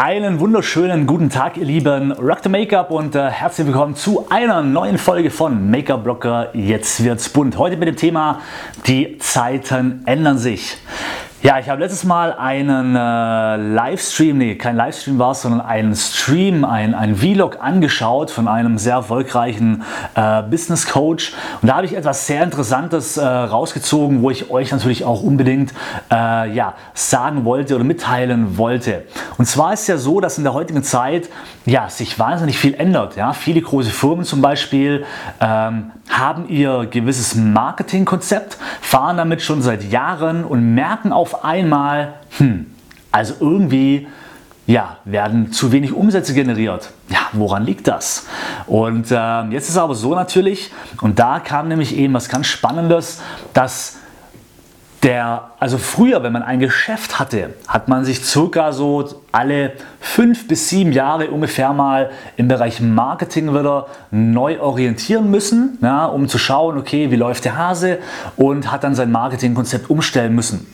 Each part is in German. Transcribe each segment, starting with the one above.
Einen wunderschönen guten Tag, ihr Lieben Rock the Make-up und äh, herzlich willkommen zu einer neuen Folge von Make-up Blocker. Jetzt wird's bunt. Heute mit dem Thema Die Zeiten ändern sich. Ja, ich habe letztes Mal einen äh, Livestream, nee, kein Livestream war es, sondern einen Stream, ein, ein Vlog angeschaut von einem sehr erfolgreichen äh, Business Coach. Und da habe ich etwas sehr Interessantes äh, rausgezogen, wo ich euch natürlich auch unbedingt äh, ja, sagen wollte oder mitteilen wollte. Und zwar ist es ja so, dass in der heutigen Zeit ja, sich wahnsinnig viel ändert. Ja? Viele große Firmen zum Beispiel ähm, haben ihr gewisses Marketingkonzept, fahren damit schon seit Jahren und merken auf einmal, hm, also irgendwie ja, werden zu wenig Umsätze generiert. Ja, woran liegt das? Und äh, jetzt ist es aber so natürlich, und da kam nämlich eben was ganz Spannendes, dass der, also früher, wenn man ein Geschäft hatte, hat man sich circa so alle fünf bis sieben Jahre ungefähr mal im Bereich Marketing wieder neu orientieren müssen, ja, um zu schauen, okay, wie läuft der Hase und hat dann sein Marketingkonzept umstellen müssen.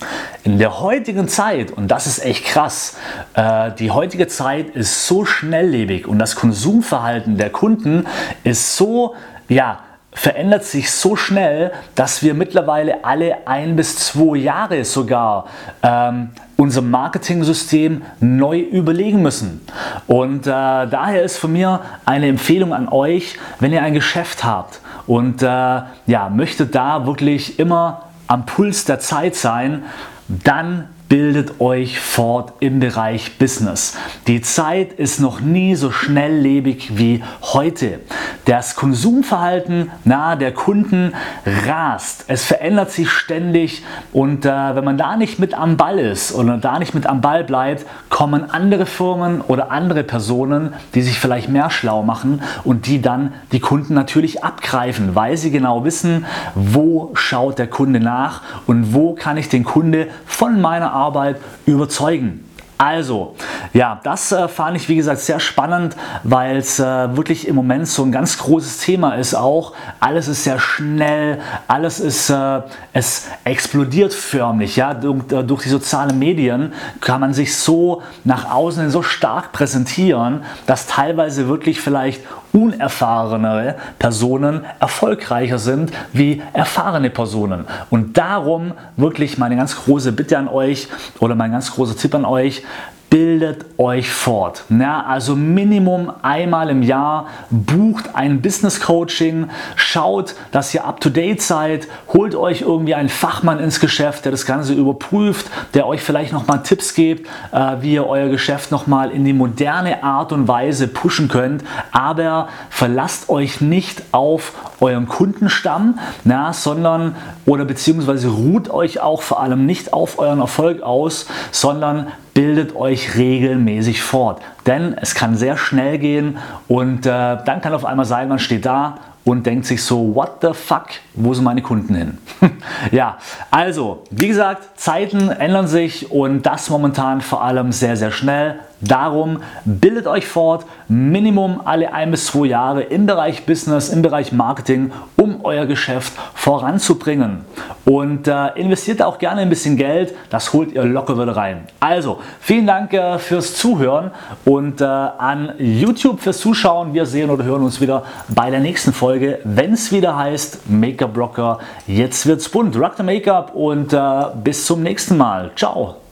In der heutigen Zeit, und das ist echt krass, äh, die heutige Zeit ist so schnelllebig und das Konsumverhalten der Kunden ist so, ja, verändert sich so schnell, dass wir mittlerweile alle ein bis zwei Jahre sogar ähm, unser Marketing-System neu überlegen müssen. Und äh, daher ist von mir eine Empfehlung an euch, wenn ihr ein Geschäft habt und äh, ja, möchtet da wirklich immer am Puls der Zeit sein, dann bildet euch fort im Bereich Business. Die Zeit ist noch nie so schnelllebig wie heute. Das Konsumverhalten nahe der Kunden rast. Es verändert sich ständig und äh, wenn man da nicht mit am Ball ist oder da nicht mit am Ball bleibt, kommen andere Firmen oder andere Personen, die sich vielleicht mehr schlau machen und die dann die Kunden natürlich abgreifen, weil sie genau wissen, wo schaut der Kunde nach und wo kann ich den Kunde von meiner Arbeit Arbeit überzeugen. Also, ja, das äh, fand ich wie gesagt sehr spannend, weil es äh, wirklich im Moment so ein ganz großes Thema ist auch. Alles ist sehr schnell, alles ist, äh, es explodiert förmlich. Ja? Durch, äh, durch, die sozialen Medien kann man sich so nach außen so stark präsentieren, dass teilweise wirklich vielleicht unerfahrenere Personen erfolgreicher sind wie erfahrene Personen. Und darum wirklich meine ganz große Bitte an euch oder mein ganz großer Tipp an euch, bildet euch fort. Ja, also Minimum einmal im Jahr bucht ein Business Coaching, schaut, dass ihr up to date seid, holt euch irgendwie einen Fachmann ins Geschäft, der das Ganze überprüft, der euch vielleicht nochmal Tipps gibt, äh, wie ihr euer Geschäft nochmal in die moderne Art und Weise pushen könnt. Aber verlasst euch nicht auf euren Kundenstamm, na, sondern oder beziehungsweise ruht euch auch vor allem nicht auf euren Erfolg aus, sondern bildet euch regelmäßig fort. Denn es kann sehr schnell gehen und äh, dann kann auf einmal sein, man steht da und denkt sich so, what the fuck, wo sind meine Kunden hin? ja, also, wie gesagt, Zeiten ändern sich und das momentan vor allem sehr, sehr schnell. Darum bildet euch fort, Minimum alle ein bis zwei Jahre im Bereich Business, im Bereich Marketing, euer Geschäft voranzubringen. Und äh, investiert auch gerne ein bisschen Geld, das holt ihr locker wieder rein. Also, vielen Dank äh, fürs Zuhören und äh, an YouTube fürs Zuschauen. Wir sehen oder hören uns wieder bei der nächsten Folge, wenn es wieder heißt Make-up Rocker. Jetzt wird's bunt. Rock the Make-up und äh, bis zum nächsten Mal. Ciao.